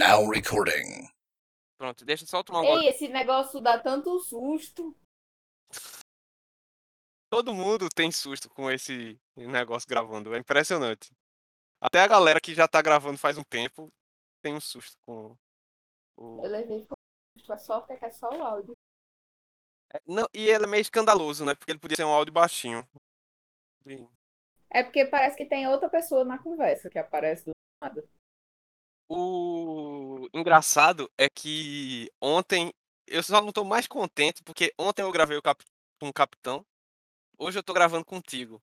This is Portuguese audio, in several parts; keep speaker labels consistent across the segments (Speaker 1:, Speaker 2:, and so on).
Speaker 1: Now recording.
Speaker 2: Pronto, deixa eu só tomar um gole.
Speaker 3: Ei, esse negócio dá tanto susto.
Speaker 2: Todo mundo tem susto com esse negócio gravando. É impressionante. Até a galera que já tá gravando faz um tempo tem um susto com o.
Speaker 3: Eu levei susto só porque é só o áudio.
Speaker 2: É, Não, e ele é meio escandaloso, né? Porque ele podia ser um áudio baixinho.
Speaker 3: É porque parece que tem outra pessoa na conversa que aparece do nada.
Speaker 2: O engraçado é que ontem eu só não tô mais contente porque ontem eu gravei cap... com o capitão. Hoje eu tô gravando contigo.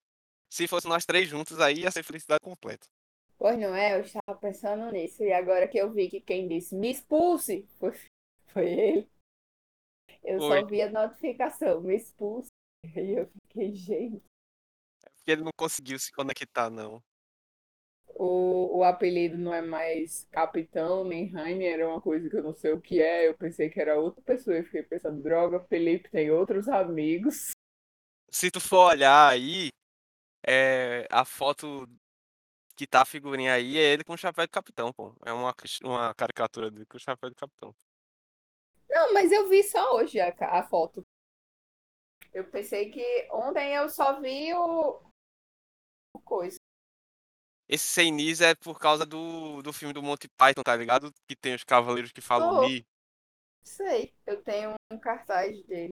Speaker 2: Se fosse nós três juntos, aí ia ser felicidade completa.
Speaker 3: Pois não é, eu estava pensando nisso. E agora que eu vi que quem disse me expulse foi, foi ele. Eu
Speaker 2: Foi.
Speaker 3: só vi a notificação, me expulse. E eu fiquei, gente.
Speaker 2: Porque ele não conseguiu se conectar, não.
Speaker 3: O, o apelido não é mais Capitão nem Rainer, é uma coisa que eu não sei o que é. Eu pensei que era outra pessoa. Eu fiquei pensando, droga, Felipe tem outros amigos.
Speaker 2: Se tu for olhar aí, é, a foto que tá a figurinha aí é ele com o chapéu de capitão, pô. É uma, uma caricatura dele com o chapéu de capitão.
Speaker 3: Não, mas eu vi só hoje a, a foto. Eu pensei que ontem eu só vi o. o coisa.
Speaker 2: Esse sem Nis é por causa do, do filme do Monty Python, tá ligado? Que tem os cavaleiros que falam
Speaker 3: Oh. Sei, eu tenho um cartaz dele.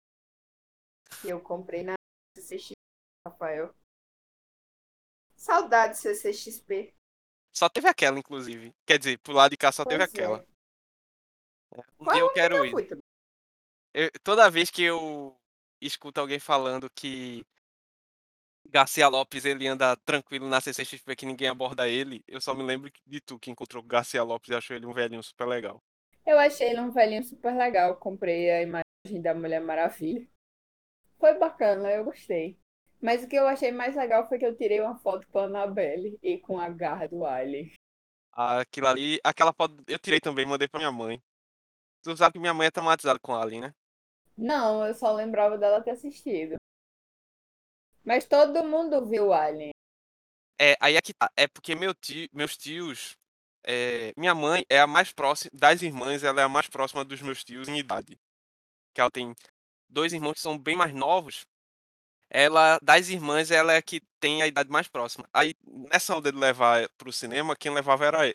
Speaker 3: Que eu comprei na CCXP, Rafael. Saudade CCXP.
Speaker 2: Só teve aquela, inclusive. Quer dizer, pro lado de cá só teve
Speaker 3: Pois
Speaker 2: aquela.
Speaker 3: é.
Speaker 2: Um
Speaker 3: Qual
Speaker 2: dia eu
Speaker 3: é o
Speaker 2: quero
Speaker 3: Eu
Speaker 2: ir. Eu- toda vez que eu escuto alguém falando que Garcia Lopes ele anda tranquilo na CCXP que ninguém aborda ele, eu só me lembro de tu que encontrou o Garcia Lopes e achou ele um velhinho super legal.
Speaker 3: Eu achei ele um velhinho super legal. Comprei a imagem da Mulher Maravilha. Foi bacana, eu gostei. Mas o que eu achei mais legal foi que eu tirei uma foto com a Annabelle e com a garra do Alien.
Speaker 2: Aquilo ali, aquela foto eu tirei também, mandei pra minha mãe. Tu sabe que minha mãe é traumatizada com Alien, né?
Speaker 3: Não, eu só lembrava dela ter assistido. Mas todo mundo viu Alien.
Speaker 2: É, aí é que tá. É porque meu tio, meus tios. é, minha mãe é a mais próxima. Das irmãs, ela é a mais próxima dos meus tios em idade. Que ela tem dois irmãos que são bem mais novos. Ela, das irmãs, ela é a que tem a idade mais próxima. Aí, nessa onda de levar pro cinema, quem levava era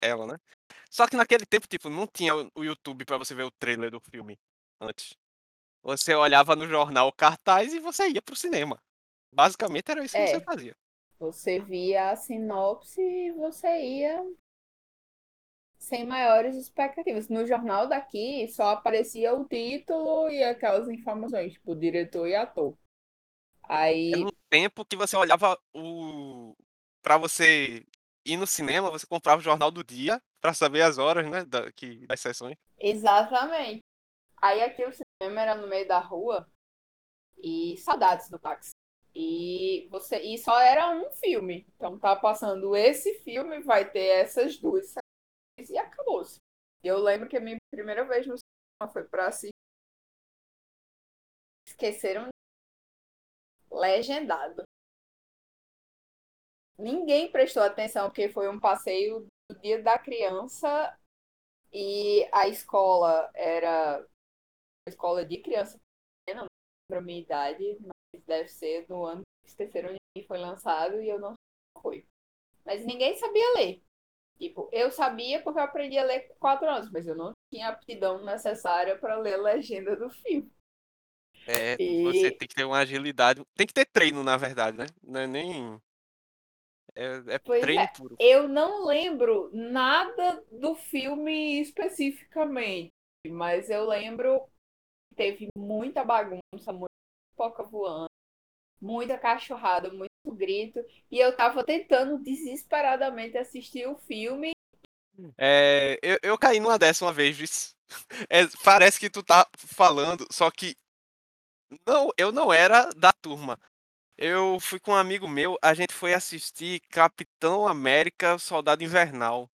Speaker 2: ela, né? Só que naquele tempo, tipo, não tinha o YouTube pra você ver o trailer do filme antes. Você olhava no jornal cartaz e você ia pro cinema. Basicamente era isso que
Speaker 3: É.
Speaker 2: você fazia.
Speaker 3: Você via a sinopse e você ia sem maiores expectativas. No jornal daqui só aparecia o título e aquelas informações, tipo, diretor e ator. Aí,
Speaker 2: Era um tempo que você olhava o. Pra você ir no cinema, você comprava o jornal do dia pra saber as horas, né? Da, que, das sessões.
Speaker 3: exatamente. Aí aqui o cinema era no meio da rua e saudades do táxi. E você e só era um filme. Então tá passando esse filme, vai ter essas duas séries e acabou-se. Eu lembro que a minha primeira vez no cinema foi pra assistir. Esqueceram legendado. Ninguém prestou atenção porque foi um passeio do dia da criança e a escola era escola de criança pequena, não lembro a minha idade, mas deve ser no ano que de Mim foi lançado e eu não foi. Mas ninguém sabia ler. Tipo, eu sabia porque eu aprendi a ler com 4 anos, mas eu não tinha aptidão necessária para ler a legenda do filme.
Speaker 2: É,
Speaker 3: E-
Speaker 2: você tem que ter uma agilidade. Tem que ter treino, na verdade, né? Não é nem. É, é
Speaker 3: Pois
Speaker 2: treino
Speaker 3: é.
Speaker 2: puro.
Speaker 3: Eu não lembro nada do filme especificamente, mas eu lembro teve muita bagunça, muita pipoca voando, muita cachorrada, muito grito, e eu tava tentando desesperadamente assistir o filme.
Speaker 2: É, eu, eu caí numa uma vez. É, parece que tu tá falando, só que não, eu não era da turma. Eu fui com um amigo meu, a gente foi assistir Capitão América Soldado Invernal.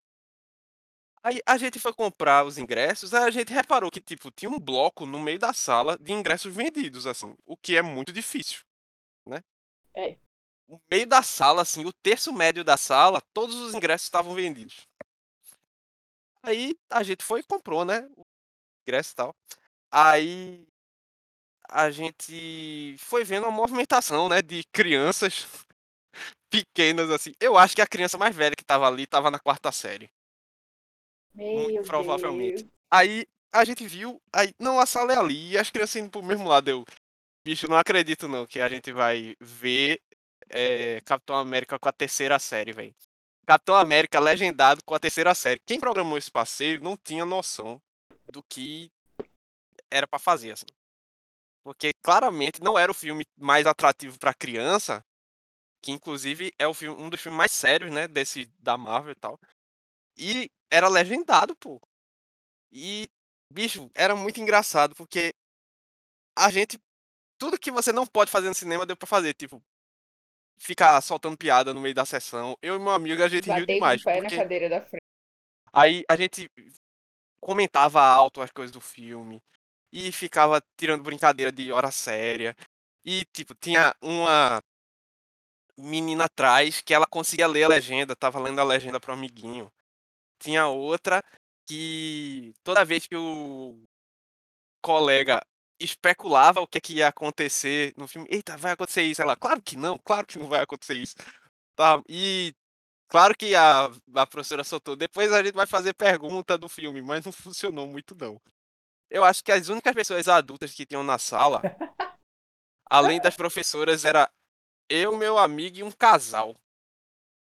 Speaker 2: Aí a gente foi comprar os ingressos, aí a gente reparou que tipo tinha um bloco no meio da sala de ingressos vendidos assim, o que é muito difícil, né?
Speaker 3: É.
Speaker 2: O meio da sala assim, o terço médio da sala, todos os ingressos estavam vendidos. Aí a gente foi e comprou, né? O ingresso e tal. Aí a gente foi vendo uma movimentação, né, de crianças pequenas assim. Eu acho que a criança mais velha que tava ali tava na quarta série.
Speaker 3: Meu
Speaker 2: provavelmente.
Speaker 3: Deus.
Speaker 2: Aí a gente viu, aí não a sala é ali e as crianças indo pro mesmo lado. Eu, bicho, não acredito não que a gente vai ver é, Capitão América com a terceira série, velho. Capitão América legendado com a terceira série. Quem programou esse passeio não tinha noção do que era pra fazer, assim. Porque claramente não era o filme mais atrativo pra criança, que inclusive é o filme, um dos filmes mais sérios, né, desse da Marvel e tal. E era legendado, pô. E bicho, era muito engraçado porque a gente tudo que você não pode fazer no cinema deu pra fazer, tipo ficar soltando piada no meio da sessão. Eu e meu amigo a gente riu
Speaker 3: Batei com
Speaker 2: demais,
Speaker 3: pé na
Speaker 2: porque
Speaker 3: cadeira da frente.
Speaker 2: aí a gente comentava alto as coisas do filme e ficava tirando brincadeira de hora séria. E tipo, tinha uma menina atrás que ela conseguia ler a legenda, tava lendo a legenda pro amiguinho. Tinha outra que toda vez que o colega especulava o que, que ia acontecer no filme, eita, vai acontecer isso, ela, claro que não, claro que não vai acontecer isso. Tá, e claro que a, a professora soltou, depois a gente vai fazer pergunta do filme, mas não funcionou muito não. Eu acho que as únicas pessoas adultas que tinham na sala, além das professoras, era eu, meu amigo e um casal.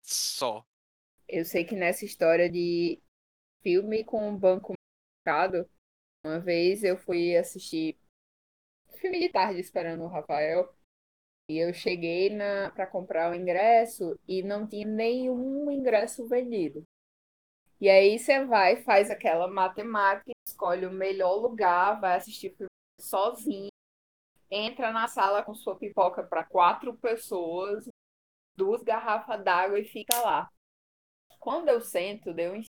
Speaker 2: Só.
Speaker 3: Eu sei que nessa história de filme com o banco marcado, uma vez eu fui assistir filme de tarde esperando o Rafael. E eu cheguei na para comprar o ingresso e não tinha nenhum ingresso vendido. E aí você vai, faz aquela matemática, escolhe o melhor lugar, vai assistir filme sozinho, entra na sala com sua pipoca para quatro pessoas, duas garrafas d'água e fica lá. Quando eu sento, deu em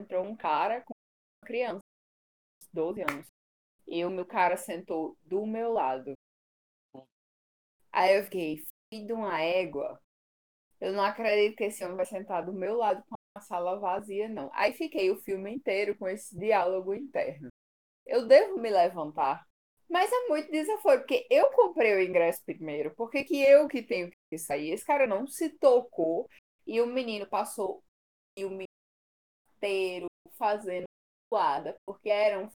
Speaker 3: entrou um cara com uma criança, 12 anos. E o meu cara sentou do meu lado. Aí eu fiquei, filho de uma égua. Eu não acredito que esse homem vai sentar do meu lado com a sala vazia, não. Aí fiquei o filme inteiro com esse diálogo interno. Eu devo me levantar. Mas é muito desaforo, porque eu comprei o ingresso primeiro. Por que eu que tenho que sair? Esse cara não se tocou e o menino passou o filme inteiro fazendo zoada, porque era um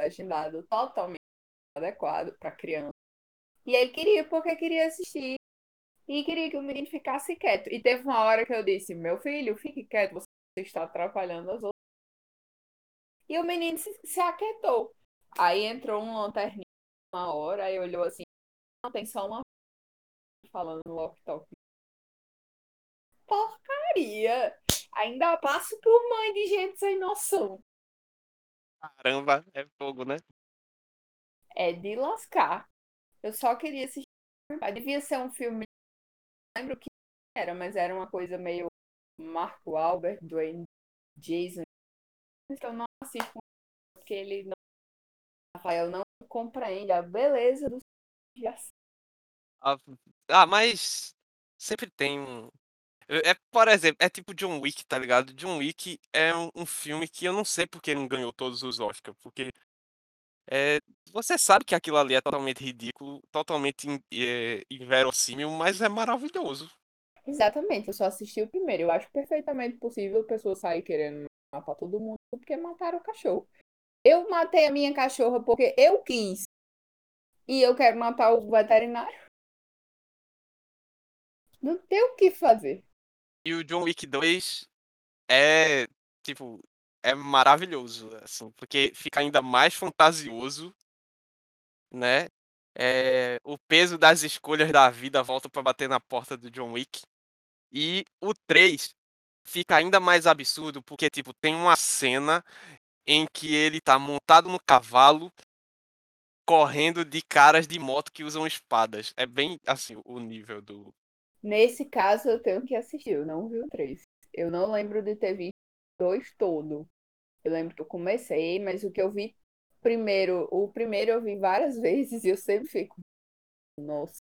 Speaker 3: legendado totalmente adequado para criança. E ele queria porque queria assistir e queria que o menino ficasse quieto. E teve uma hora que eu disse: Meu filho, fique quieto, você está atrapalhando as outras. E o menino se, se aquietou. Aí entrou um lanterninho uma hora, aí olhou assim: Não, tem só uma falando no walk-talk. Porcaria! Ainda passo por mãe de gente sem noção.
Speaker 2: Caramba, é fogo, né?
Speaker 3: É de lascar. Eu só queria assistir. Devia ser um filme. Não lembro o que era, mas era uma coisa meio Marco Albert, Dwayne Jason. Então não assisto porque ele não. Rafael não compreende a beleza do
Speaker 2: Ah, ah, mas sempre tem um. É, por exemplo, é tipo John Wick, tá ligado? John Wick é um, um filme que eu não sei porque não ganhou todos os Oscars, porque é, você sabe que aquilo ali é totalmente ridículo, totalmente in- é, inverossímil, mas é maravilhoso.
Speaker 3: Exatamente, eu só assisti o primeiro. Eu acho perfeitamente possível a pessoa sair querendo matar todo mundo porque mataram o cachorro. Eu matei a minha cachorra porque eu quis. E eu quero matar o veterinário. Não tem o que fazer.
Speaker 2: E o John Wick 2 é, tipo, é maravilhoso, assim, porque fica ainda mais fantasioso, né? É, o peso das escolhas da vida volta pra bater na porta do John Wick. E o 3 fica ainda mais absurdo, porque, tipo, tem uma cena em que ele tá montado no cavalo, correndo de caras de moto que usam espadas. É bem, assim, o nível do.
Speaker 3: Nesse caso, eu tenho que assistir. Eu não vi o três. Eu não lembro de ter visto dois todo. Eu lembro que eu comecei, mas o que eu vi primeiro, o primeiro eu vi várias vezes e eu sempre fico. Nossa.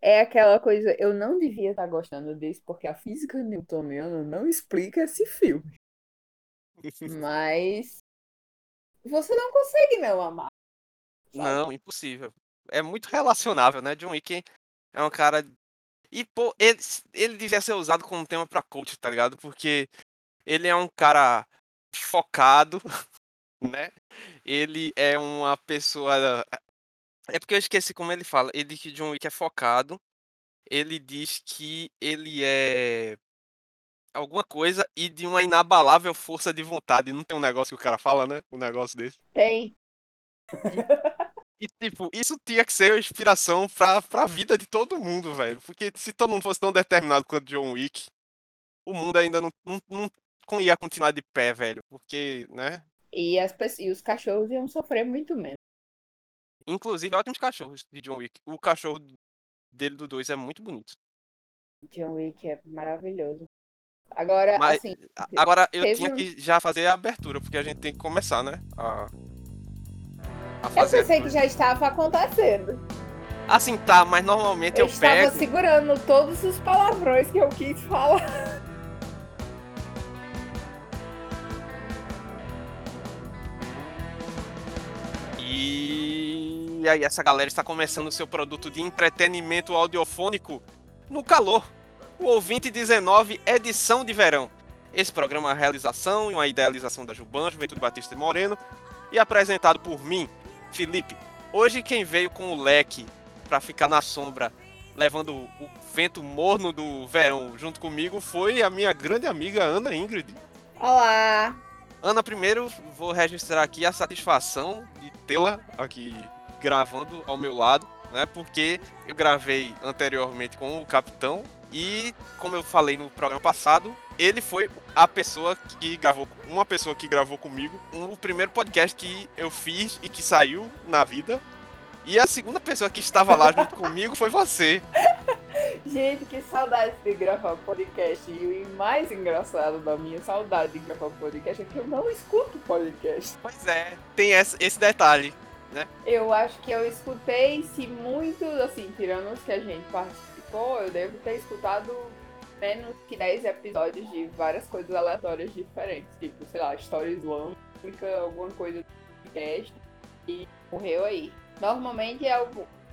Speaker 3: É aquela coisa, eu não devia estar gostando disso, porque a física newtoniana não explica esse filme. Mas você não consegue não amar. sabe?
Speaker 2: Não, impossível. É muito relacionável, né? John Wick é um cara. E, pô, ele, ele devia ser usado como tema pra coach, tá ligado? Porque ele é um cara focado, né? Ele é uma pessoa. É porque eu esqueci como ele fala. Ele diz que John Wick é focado. Ele diz que ele é alguma coisa e de uma inabalável força de vontade. Não tem um negócio que o cara fala, né? Um negócio desse.
Speaker 3: Tem.
Speaker 2: E, tipo, isso tinha que ser inspiração pra, pra vida de todo mundo, velho. Porque se todo mundo fosse tão determinado quanto John Wick, o mundo ainda não, não, não ia continuar de pé, velho. Porque, né?
Speaker 3: E, as, e os cachorros iam sofrer muito menos.
Speaker 2: Inclusive, ótimos cachorros de John Wick. O cachorro dele do 2 é muito bonito.
Speaker 3: John Wick é maravilhoso. Agora,
Speaker 2: Mas-
Speaker 3: assim,
Speaker 2: A- Agora, eu tinha
Speaker 3: um-
Speaker 2: que já fazer a abertura, porque a gente tem que começar, né? A, a
Speaker 3: eu
Speaker 2: fazer.
Speaker 3: pensei que já estava acontecendo.
Speaker 2: Assim, tá, mas normalmente
Speaker 3: Eu,
Speaker 2: eu,
Speaker 3: estava
Speaker 2: pego.
Speaker 3: segurando todos os palavrões que eu quis falar.
Speaker 2: E aí, essa galera está começando o seu produto de entretenimento audiofônico no calor. O Ouvinte 19, edição de verão. Esse programa é uma realização e uma idealização da Juban, Juventude Batista de Moreno, e apresentado por mim, Felipe. Hoje quem veio com o leque para ficar na sombra, levando o vento morno do verão junto comigo, foi a minha grande amiga Ana Ingrid.
Speaker 3: Olá!
Speaker 2: Ana, primeiro vou registrar aqui a satisfação de tê-la aqui gravando ao meu lado, né? Porque eu gravei anteriormente com o capitão e, como eu falei no programa passado, ele foi a pessoa que gravou, uma pessoa que gravou comigo o primeiro podcast que eu fiz e que saiu na vida. E a segunda pessoa que estava lá junto comigo foi você.
Speaker 3: Gente, que saudade de gravar podcast. E o mais engraçado da minha saudade de gravar podcast é que eu não escuto podcast.
Speaker 2: Pois é, tem esse, detalhe.
Speaker 3: Eu acho que eu escutei, se muito, assim, tirando os que a gente participou, eu devo ter escutado menos que 10 episódios de várias coisas aleatórias diferentes. Tipo, sei lá, história islâmica, alguma coisa do podcast. E morreu aí. Normalmente é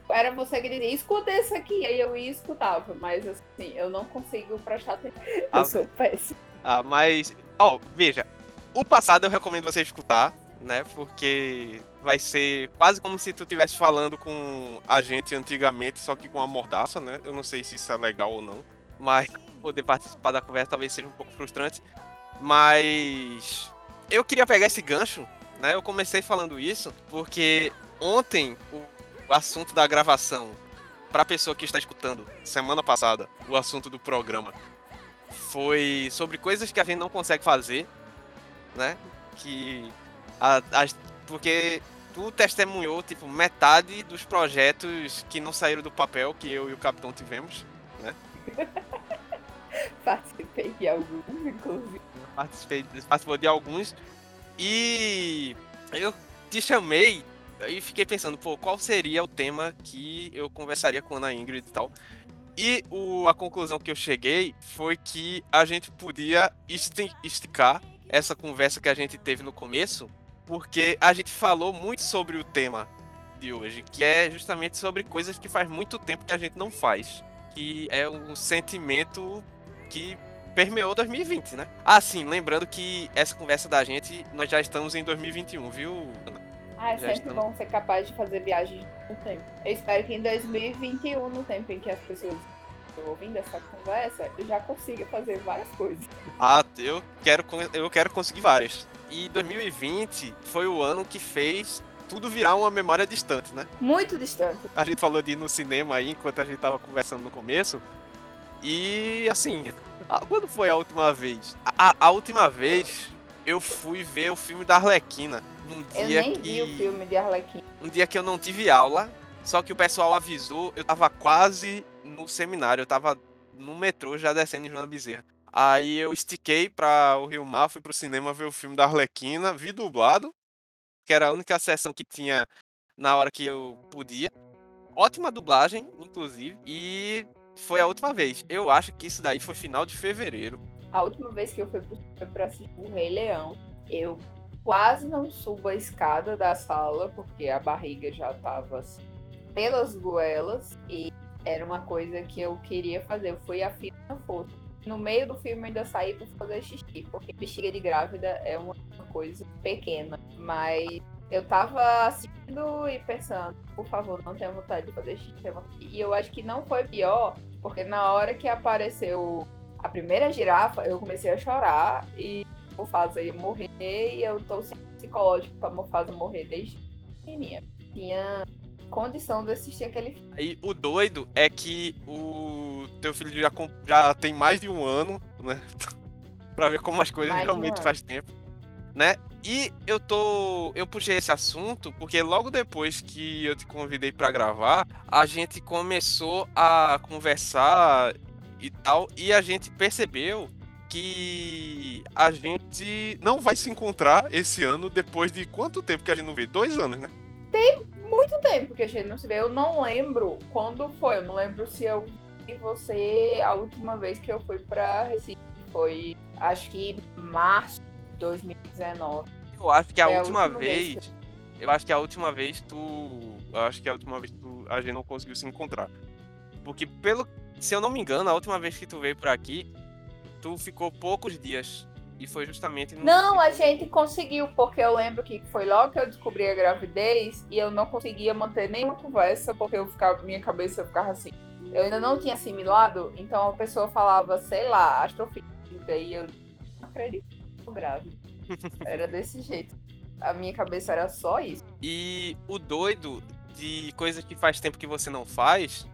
Speaker 3: era você que dizia, escuta esse aqui, aí eu ia e escutava. Mas assim, eu não consigo prestar atenção.
Speaker 2: Ah,
Speaker 3: Eu sou péssima.
Speaker 2: Ah, mas. Ó, veja. O passado eu recomendo você escutar, né? Porque vai ser quase como se tu estivesse falando com a gente antigamente, só que com a mordaça, né? Eu não sei se isso é legal ou não. Mas poder participar da conversa talvez seja um pouco frustrante. Mas. Eu queria pegar esse gancho, né? Eu comecei falando isso porque ontem o, assunto da gravação, pra pessoa que está escutando, semana passada, o assunto do programa foi sobre coisas que a gente não consegue fazer, né? Que a, as- porque tu testemunhou tipo metade dos projetos que não saíram do papel que eu e o capitão tivemos.
Speaker 3: Participei de alguns, inclusive.
Speaker 2: Participei, participou de alguns e eu te chamei e fiquei pensando, pô, qual seria o tema que eu conversaria com a Ana Ingrid e tal. E o, a conclusão que eu cheguei foi que a gente podia esti- esticar essa conversa que a gente teve no começo, porque a gente falou muito sobre o tema de hoje, que é justamente sobre coisas que faz muito tempo que a gente não faz, que é um sentimento que permeou 2020, né? Ah, sim, lembrando que essa conversa da gente, nós já estamos em 2021, viu? Ana?
Speaker 3: Ah, é
Speaker 2: Já
Speaker 3: sempre
Speaker 2: estamos.
Speaker 3: bom ser capaz de fazer viagens no tempo. Eu espero que em 2021, no tempo em que as pessoas estão ouvindo essa conversa, eu já consiga fazer várias coisas.
Speaker 2: Ah, eu quero, eu quero conseguir várias. E 2020 foi o ano que fez tudo virar uma memória distante, né?
Speaker 3: Muito distante.
Speaker 2: A gente falou de ir no cinema aí enquanto a gente tava conversando no começo. E assim, quando foi a última vez? A, a- última vez eu fui ver o filme da Arlequina. Num
Speaker 3: Eu
Speaker 2: dia
Speaker 3: nem
Speaker 2: que...
Speaker 3: vi o filme de Arlequim.
Speaker 2: um dia que eu não tive aula, só que o pessoal avisou, eu tava quase no seminário, eu tava no metrô já descendo em Joana Bezerra. Aí eu estiquei pra o Rio Mar, fui pro cinema ver o filme da Arlequina, vi dublado, que era a única sessão que tinha na hora que eu podia. Ótima dublagem, inclusive, e foi a última vez. Eu acho que isso daí foi final de fevereiro.
Speaker 3: A última vez que eu fui pra assistir o Rei Leão. eu quase não subo a escada da sala, porque a barriga já tava assim, pelas goelas, e era uma coisa que eu queria fazer. Eu fui a fim da força. No meio do filme eu ainda saí pra fazer xixi, porque bexiga de grávida é uma coisa pequena. Mas eu tava assistindo e pensando, por favor, não tenha vontade de fazer xixi. E eu acho que não foi pior, porque na hora que apareceu a primeira girafa, eu comecei a chorar e Mufasa ia morrer e eu tô sem psicológico pra Mufasa morrer desde pequenininha. Tinha condição de assistir aquele filme.
Speaker 2: Aí o doido é que o teu filho já, já tem mais de um ano, né? pra ver como as coisas mais realmente faz tempo, né? E eu tô. Eu puxei esse assunto porque logo depois que eu te convidei para gravar, a gente começou a conversar e tal, e a gente percebeu que a gente não vai se encontrar esse ano depois de quanto tempo que a gente não vê? Dois anos, né?
Speaker 3: Tem muito tempo que a gente não se vê. Eu não lembro quando foi. Eu não lembro se eu vi você a última vez que eu fui para Recife. Foi, acho que março de 2019.
Speaker 2: Eu acho que a, é última, a última, vez. vez que... Eu acho que a última vez tu. Eu acho que a última vez tu, a gente não conseguiu se encontrar. Porque, pelo. Se eu não me engano, a última vez que tu veio por aqui, tu ficou poucos dias. E foi justamente
Speaker 3: no. Não, a gente conseguiu, porque eu lembro que foi logo que eu descobri a gravidez e eu não conseguia manter nenhuma conversa, porque eu ficava, minha cabeça ficava assim. Eu ainda não tinha assimilado, então a pessoa falava, sei lá, astrofísica, e eu não acredito, grávida. Era desse jeito. A minha cabeça era só isso.
Speaker 2: E o doido de coisas que faz tempo que você não faz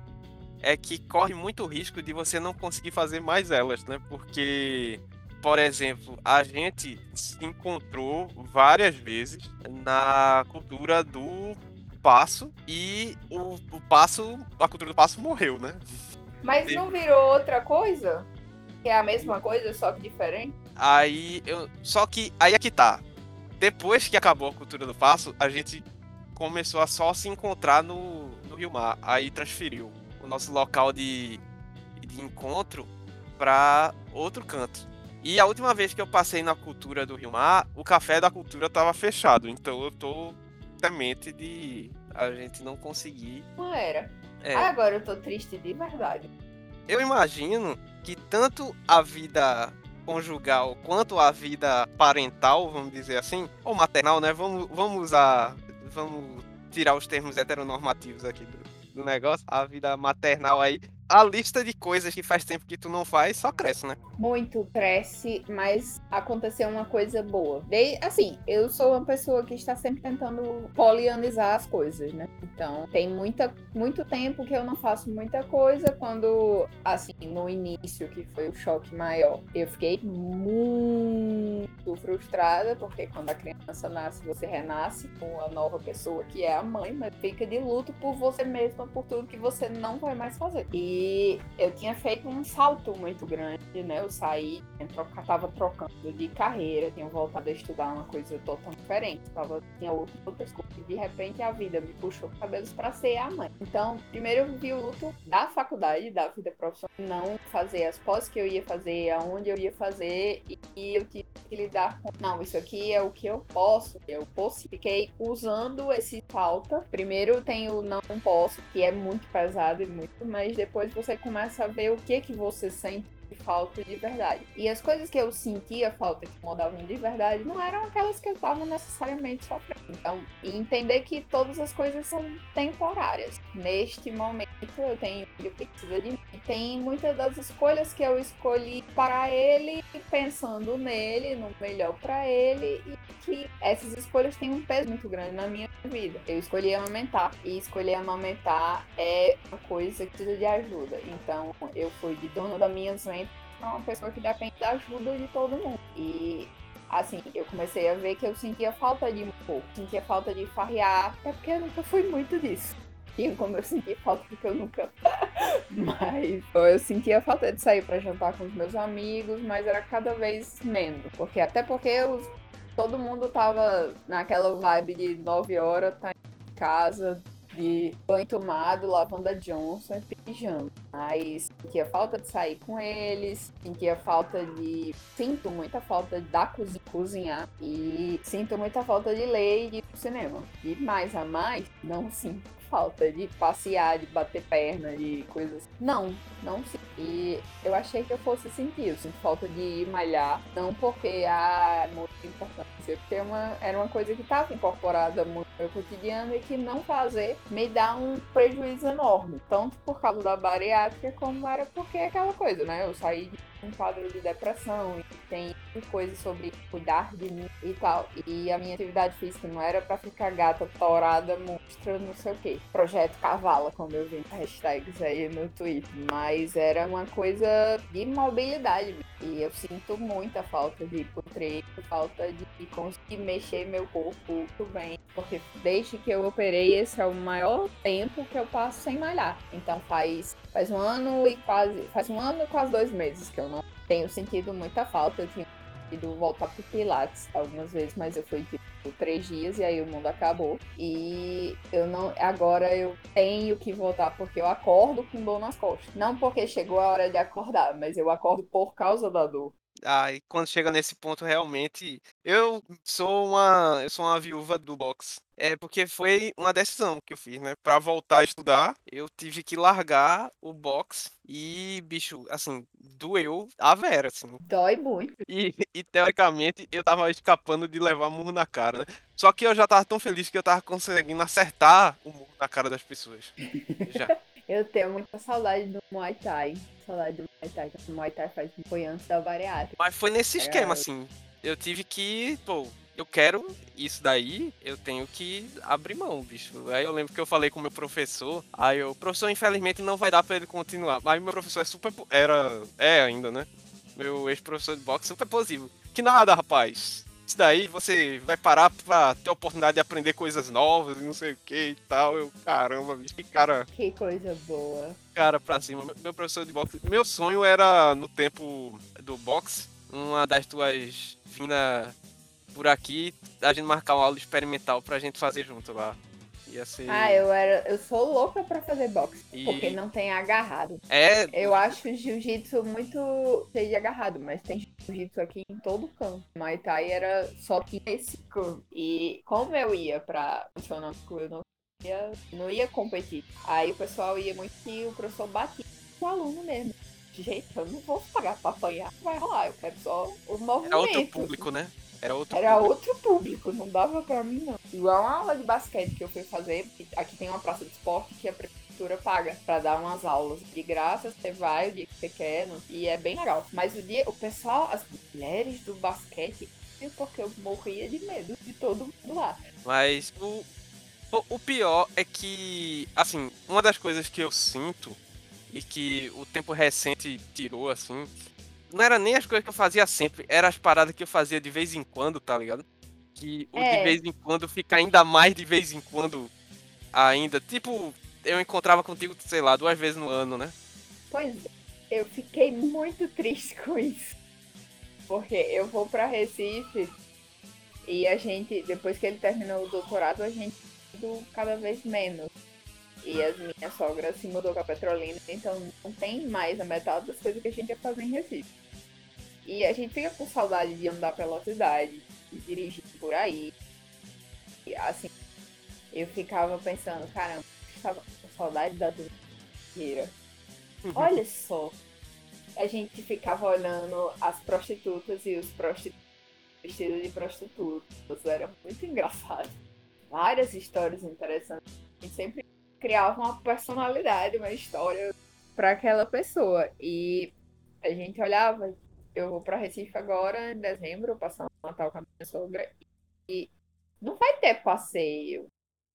Speaker 2: é que corre muito risco de você não conseguir fazer mais elas, né? Porque, por exemplo, a gente se encontrou várias vezes na cultura do passo e o, o passo, a cultura do passo morreu, né?
Speaker 3: Mas não virou outra coisa? Que é a mesma coisa, só que diferente?
Speaker 2: Aí eu. Só que aí é que tá. Depois que acabou a cultura do passo, a gente começou a só se encontrar no, no Rio Mar. Aí transferiu o nosso local de, de encontro para outro canto. E a última vez que eu passei na cultura do Rio Mar, o café da cultura tava fechado. Então eu tô temente de a gente não conseguir.
Speaker 3: Não era. É. Agora eu tô triste de verdade.
Speaker 2: Eu imagino que tanto a vida conjugal quanto a vida parental, vamos dizer assim, ou maternal, né? Vamos, vamos usar. Vamos tirar os termos heteronormativos aqui do, do negócio. A vida maternal aí a lista de coisas que faz tempo que tu não faz só cresce, né?
Speaker 3: Muito cresce, mas aconteceu uma coisa boa. Assim, eu sou uma pessoa que está sempre tentando polianizar as coisas, né? Então, tem muita, muito tempo que eu não faço muita coisa. Quando, assim, no início, que foi o choque maior, eu fiquei muito frustrada, porque quando a criança nasce, você renasce com a nova pessoa que é a mãe, mas fica de luto por você mesma, por tudo que você não vai mais fazer. E e eu tinha feito um salto muito grande, né? Eu saí, estava trocando de carreira, tinha voltado a estudar uma coisa totalmente diferente, tava, tinha outras coisas. E de repente a vida me puxou cabelos para ser a mãe. Então, primeiro eu vi o luto da faculdade, da vida profissional, não fazer as pós que eu ia fazer, aonde eu ia fazer, e eu tive que lidar com, não, isso aqui é o que eu posso, eu posso. Fiquei usando esse falta. Primeiro tem o não posso, que é muito pesado e muito, mas depois depois você começa a ver o que que você sente falta de verdade. E as coisas que eu sentia falta, que incomodavam de verdade, não eram aquelas que eu estava necessariamente sofrendo. Então, entender que todas as coisas são temporárias. Neste momento, eu tenho que precisa de mim. Tem muitas das escolhas que eu escolhi para ele, pensando nele, no melhor para ele, e que essas escolhas têm um peso muito grande na minha vida. Eu escolhi amamentar, e escolher amamentar é uma coisa que precisa de ajuda. Então, eu fui de dono das minhas ventas é uma pessoa que depende da ajuda de todo mundo. E assim, eu comecei a ver que eu sentia falta de um pouco, sentia falta de farrear, até porque eu nunca fui muito disso. E como eu sentia falta porque eu nunca. mas eu sentia falta de sair para jantar com os meus amigos, mas era cada vez menos. Porque até porque os... todo mundo tava naquela vibe de 9 horas, tá em casa, de banho tomado, lavanda Johnson e pijama. Mas sentia falta de sair com eles, sentia falta de. Sinto muita falta da cozinha cozinhar. E sinto muita falta de ler e ir pro cinema. E mais a mais, não sinto falta de passear, de bater perna, de coisas. Não, não sinto. E eu achei que eu fosse sentir, eu sinto falta de malhar. Não porque ah, é muito importante, porque uma, era uma coisa que estava incorporada muito no meu cotidiano e que não fazer me dá um prejuízo enorme. Tanto por causa da bariátrica, como era porque é aquela coisa, né? Eu saí de um quadro de depressão e tem coisas sobre cuidar de mim e tal. E a minha atividade física não era para ficar gata, torada, monstra, não sei o que. Projeto Cavala, como eu vi hashtags aí no Twitter. Mas era uma coisa de mobilidade. E eu sinto muita falta de treino, falta de conseguir mexer meu corpo muito bem. Porque desde que eu operei, esse é o maior tempo que eu passo sem malhar. Então faz, faz um ano e quase. Faz um ano e quase dois meses que eu não tenho sentido muita falta. Eu tinha ido voltar pro Pilates algumas vezes, mas eu fui tipo três dias e aí o mundo acabou. E eu não. Agora eu tenho que voltar porque eu acordo com dor nas costas. Não porque chegou a hora de acordar, mas eu acordo por causa da dor.
Speaker 2: Ah, e quando chega nesse ponto, realmente, eu sou uma, eu sou uma viúva do boxe. É porque foi uma decisão que eu fiz, né? Pra voltar a estudar, eu tive que largar o boxe e, bicho, assim, doeu a vera, assim.
Speaker 3: Dói muito.
Speaker 2: E, e teoricamente eu tava escapando de levar murro na cara, né? Só que eu já tava tão feliz que eu tava conseguindo acertar o murro na cara das pessoas. Já.
Speaker 3: Eu tenho muita saudade do Muay Thai. Saudade do Muay Thai, porque o Muay Thai faz foi antes da bariátrica.
Speaker 2: Mas foi nesse esquema, assim. Eu tive que, pô, eu quero isso daí, eu tenho que abrir mão, bicho. Aí eu lembro que eu falei com o meu professor, aí o professor infelizmente não vai dar para ele continuar. Mas meu professor é super era é ainda, né? Meu ex-professor de boxe super positivo. Que nada, rapaz isso daí você vai parar pra ter a oportunidade de aprender coisas novas e não sei o que e tal. Eu, caramba, bicho, que cara.
Speaker 3: Que coisa boa.
Speaker 2: Cara, pra cima. Meu professor de boxe. Meu sonho era, no tempo do boxe, uma das tuas vindas por aqui, a gente marcar uma aula experimental pra gente fazer junto lá. Ser...
Speaker 3: Ah, eu era. Eu sou louca pra fazer boxe. E... Porque não tem agarrado.
Speaker 2: É.
Speaker 3: Eu acho jiu-jitsu muito cheio de agarrado, mas tem jiu-jitsu aqui em todo canto. Muay Thai era só que esse canto. E como eu ia pra funcionar eu não ia, não ia competir. Aí o pessoal ia muito que o professor batia o aluno mesmo. De jeito, eu não vou pagar pra apanhar. Vai rolar, eu quero só o movimento. É
Speaker 2: outro público, né? Era outro
Speaker 3: Era público. outro público, não dava pra mim, não. Igual uma aula de basquete que eu fui fazer, aqui tem uma praça de esporte que a paga pra dar umas aulas de graça, você vai o dia que você quer, e é bem legal. Mas o dia, o pessoal, as mulheres do basquete, porque eu morria de medo de todo mundo lá.
Speaker 2: Mas o, o, o pior é que, assim, uma das coisas que eu sinto e que o tempo recente tirou, assim, não era nem as coisas que eu fazia sempre, era as paradas que eu fazia de vez em quando, tá ligado? Que o é. de vez em quando fica ainda mais de vez em quando ainda. Tipo, eu encontrava contigo, sei lá, duas vezes no ano, né?
Speaker 3: Pois é, eu fiquei muito triste com isso. Porque eu vou para Recife e a gente, depois que ele terminou o doutorado, a gente cada vez menos. E as minhas sogras se mudou com a Petrolina, então não tem mais a metade das coisas que a gente ia fazer em Recife. E a gente fica com saudade de andar pela cidade, de dirigir por aí. E, assim, eu ficava pensando, caramba, estava com saudade da doeira. Uhum. Olha só. A gente ficava olhando as prostitutas e os prostitutos vestidos de prostitutas. Era muito engraçado. Várias histórias interessantes. A gente sempre criava uma personalidade, uma história para aquela pessoa. E a gente olhava eu vou para Recife agora, em dezembro, passar o Natal com a minha sogra. E não vai ter passeio,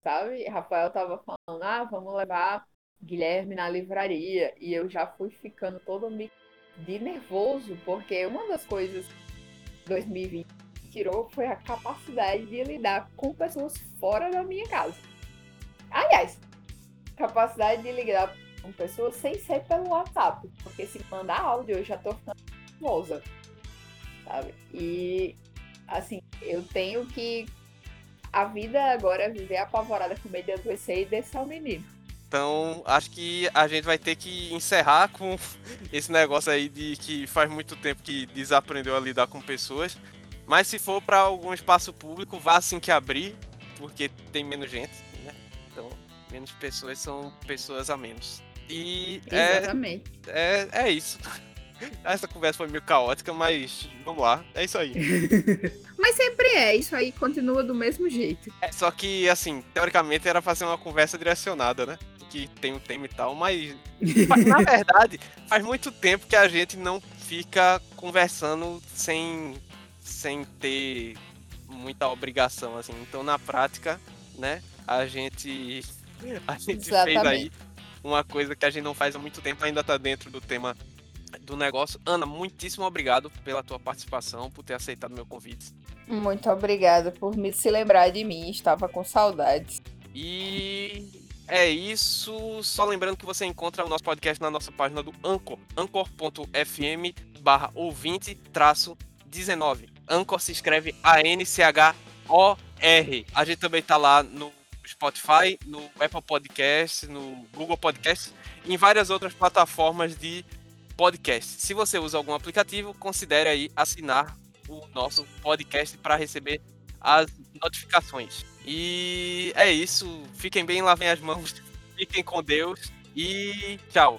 Speaker 3: sabe? Rafael tava falando, ah, vamos levar Guilherme na livraria. E eu já fui ficando todo de nervoso, porque uma das coisas 2020 tirou foi a capacidade de lidar com pessoas fora da minha casa. Aliás, capacidade de lidar com pessoas sem ser pelo WhatsApp, porque se mandar áudio eu já tô ficando nervosa, sabe? E, assim, eu tenho que. A vida agora é viver apavorada com medo de adoecer e deixar o menino.
Speaker 2: Então, acho que a gente vai ter que encerrar com esse negócio aí de que faz muito tempo que desaprendeu a lidar com pessoas. Mas se for para algum espaço público, vá assim que abrir, porque tem menos gente, né? Então, menos pessoas são pessoas a menos. E
Speaker 3: Exatamente.
Speaker 2: É, é, é isso. Essa conversa foi meio caótica, mas vamos lá, é isso aí.
Speaker 3: mas sempre é, isso aí continua do mesmo jeito.
Speaker 2: É, só que, assim, teoricamente era fazer uma conversa direcionada, né? Que tem um tema e tal, mas. na verdade, faz muito tempo que a gente não fica conversando sem, sem ter muita obrigação, assim. Então, na prática, né, a gente. A gente fez aí uma coisa que a gente não faz há muito tempo, ainda tá dentro do tema do negócio. Ana, muitíssimo obrigado pela tua participação, por ter aceitado meu convite.
Speaker 3: Muito obrigada por me se lembrar de mim, estava com saudades.
Speaker 2: E é isso. Só lembrando que você encontra o nosso podcast na nossa página do Anchor, anchor.fm barra ouvinte traço 19. Anchor se escreve A-N-C-H-O-R. A gente também tá lá no Spotify, no Apple Podcast, no Google Podcast e em várias outras plataformas de podcast. Se você usa algum aplicativo, considere aí assinar o nosso podcast para receber as notificações. E é isso. Fiquem bem, lavem as mãos, fiquem com Deus e tchau.